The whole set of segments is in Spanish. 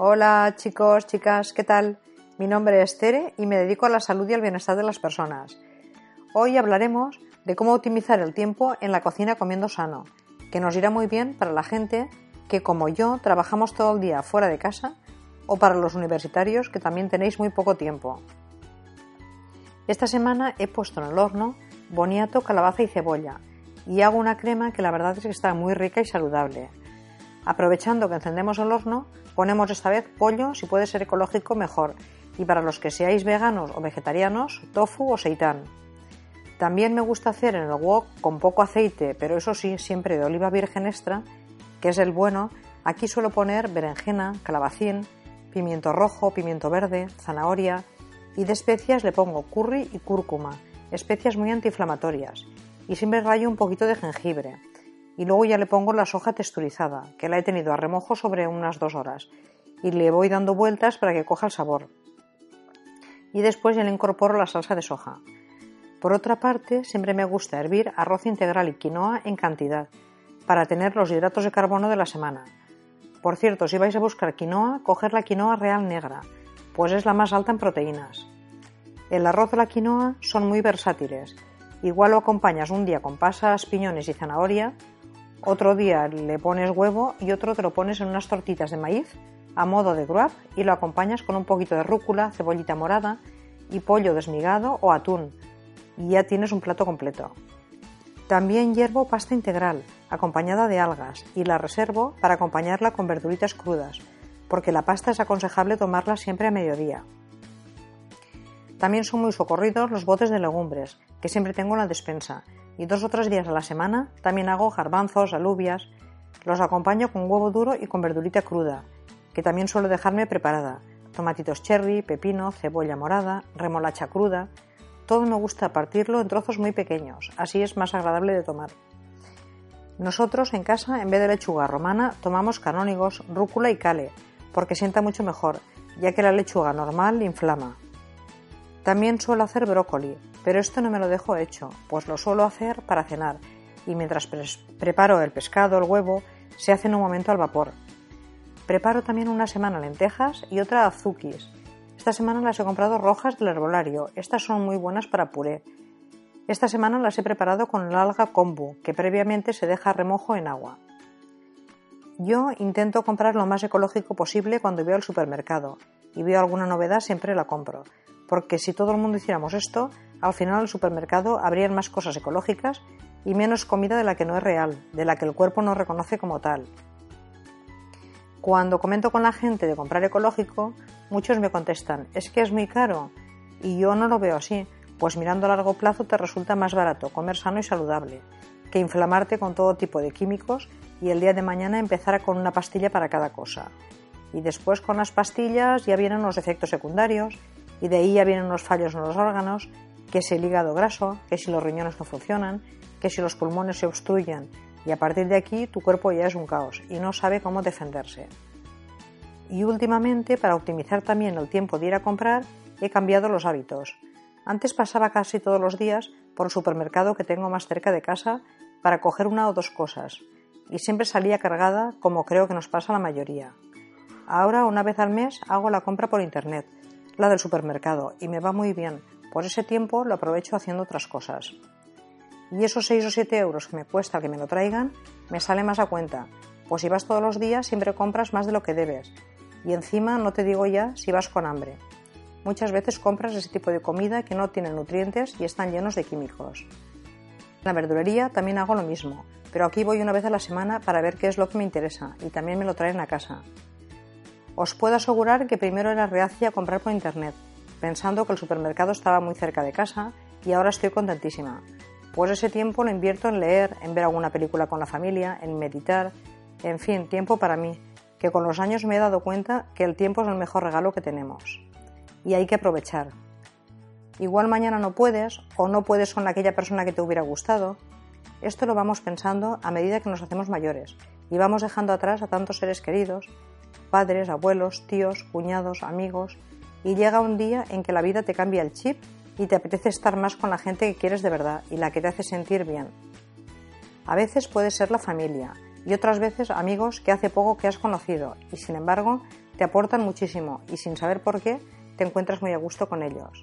Hola chicos, chicas, ¿qué tal? Mi nombre es Tere y me dedico a la salud y al bienestar de las personas. Hoy hablaremos de cómo optimizar el tiempo en la cocina comiendo sano, que nos irá muy bien para la gente que como yo trabajamos todo el día fuera de casa o para los universitarios que también tenéis muy poco tiempo. Esta semana he puesto en el horno boniato, calabaza y cebolla y hago una crema que la verdad es que está muy rica y saludable. Aprovechando que encendemos el horno, ponemos esta vez pollo, si puede ser ecológico mejor, y para los que seáis veganos o vegetarianos, tofu o seitán. También me gusta hacer en el wok con poco aceite, pero eso sí, siempre de oliva virgen extra, que es el bueno. Aquí suelo poner berenjena, calabacín, pimiento rojo, pimiento verde, zanahoria y de especias le pongo curry y cúrcuma, especias muy antiinflamatorias. Y siempre rayo un poquito de jengibre y luego ya le pongo la soja texturizada, que la he tenido a remojo sobre unas dos horas, y le voy dando vueltas para que coja el sabor. Y después ya le incorporo la salsa de soja. Por otra parte, siempre me gusta hervir arroz integral y quinoa en cantidad, para tener los hidratos de carbono de la semana. Por cierto, si vais a buscar quinoa, coger la quinoa real negra, pues es la más alta en proteínas. El arroz o la quinoa son muy versátiles. Igual lo acompañas un día con pasas, piñones y zanahoria, otro día le pones huevo y otro te lo pones en unas tortitas de maíz a modo de grub y lo acompañas con un poquito de rúcula, cebollita morada y pollo desmigado o atún. Y ya tienes un plato completo. También hiervo pasta integral, acompañada de algas, y la reservo para acompañarla con verduritas crudas, porque la pasta es aconsejable tomarla siempre a mediodía. También son muy socorridos los botes de legumbres, que siempre tengo en la despensa, y dos o tres días a la semana también hago garbanzos, alubias. Los acompaño con huevo duro y con verdurita cruda, que también suelo dejarme preparada. Tomatitos cherry, pepino, cebolla morada, remolacha cruda. Todo me gusta partirlo en trozos muy pequeños, así es más agradable de tomar. Nosotros en casa, en vez de lechuga romana, tomamos canónigos, rúcula y cale, porque sienta mucho mejor, ya que la lechuga normal inflama. También suelo hacer brócoli, pero esto no me lo dejo hecho, pues lo suelo hacer para cenar y mientras preparo el pescado, el huevo, se hace en un momento al vapor. Preparo también una semana lentejas y otra azukis. Esta semana las he comprado rojas del herbolario, estas son muy buenas para puré. Esta semana las he preparado con el alga kombu, que previamente se deja remojo en agua. Yo intento comprar lo más ecológico posible cuando voy al supermercado y veo alguna novedad siempre la compro, porque si todo el mundo hiciéramos esto, al final el supermercado habrían más cosas ecológicas y menos comida de la que no es real, de la que el cuerpo no reconoce como tal. Cuando comento con la gente de comprar ecológico, muchos me contestan, es que es muy caro. Y yo no lo veo así, pues mirando a largo plazo te resulta más barato comer sano y saludable, que inflamarte con todo tipo de químicos y el día de mañana empezar con una pastilla para cada cosa. Y después con las pastillas ya vienen los efectos secundarios y de ahí ya vienen los fallos en los órganos, que si el hígado graso, que si los riñones no funcionan, que si los pulmones se obstruyen y a partir de aquí tu cuerpo ya es un caos y no sabe cómo defenderse. Y últimamente, para optimizar también el tiempo de ir a comprar, he cambiado los hábitos. Antes pasaba casi todos los días por el supermercado que tengo más cerca de casa para coger una o dos cosas, y siempre salía cargada como creo que nos pasa a la mayoría. Ahora, una vez al mes, hago la compra por internet, la del supermercado y me va muy bien. Por ese tiempo lo aprovecho haciendo otras cosas. Y esos 6 o 7 euros que me cuesta que me lo traigan, me sale más a cuenta, pues si vas todos los días siempre compras más de lo que debes. Y encima no te digo ya si vas con hambre. Muchas veces compras ese tipo de comida que no tiene nutrientes y están llenos de químicos. En la verdulería también hago lo mismo, pero aquí voy una vez a la semana para ver qué es lo que me interesa y también me lo traen a casa. Os puedo asegurar que primero era reacia a comprar por internet, pensando que el supermercado estaba muy cerca de casa y ahora estoy contentísima. Pues ese tiempo lo invierto en leer, en ver alguna película con la familia, en meditar, en fin, tiempo para mí. que con los años me he dado cuenta que el tiempo es el mejor regalo que tenemos y hay que aprovechar. Igual mañana no puedes o no puedes con aquella persona que te hubiera gustado. Esto lo vamos pensando a medida que nos hacemos mayores y vamos dejando atrás a tantos seres queridos, padres, abuelos, tíos, cuñados, amigos, y llega un día en que la vida te cambia el chip y te apetece estar más con la gente que quieres de verdad y la que te hace sentir bien. A veces puede ser la familia y otras veces amigos que hace poco que has conocido y sin embargo te aportan muchísimo y sin saber por qué te encuentras muy a gusto con ellos.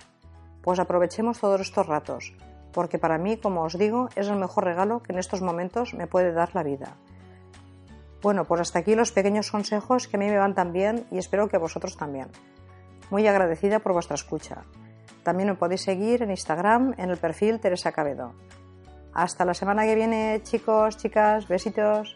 Pues aprovechemos todos estos ratos, porque para mí, como os digo, es el mejor regalo que en estos momentos me puede dar la vida. Bueno, pues hasta aquí los pequeños consejos que a mí me van tan bien y espero que a vosotros también. Muy agradecida por vuestra escucha. También me podéis seguir en Instagram en el perfil Teresa Cabedo. Hasta la semana que viene, chicos, chicas, besitos.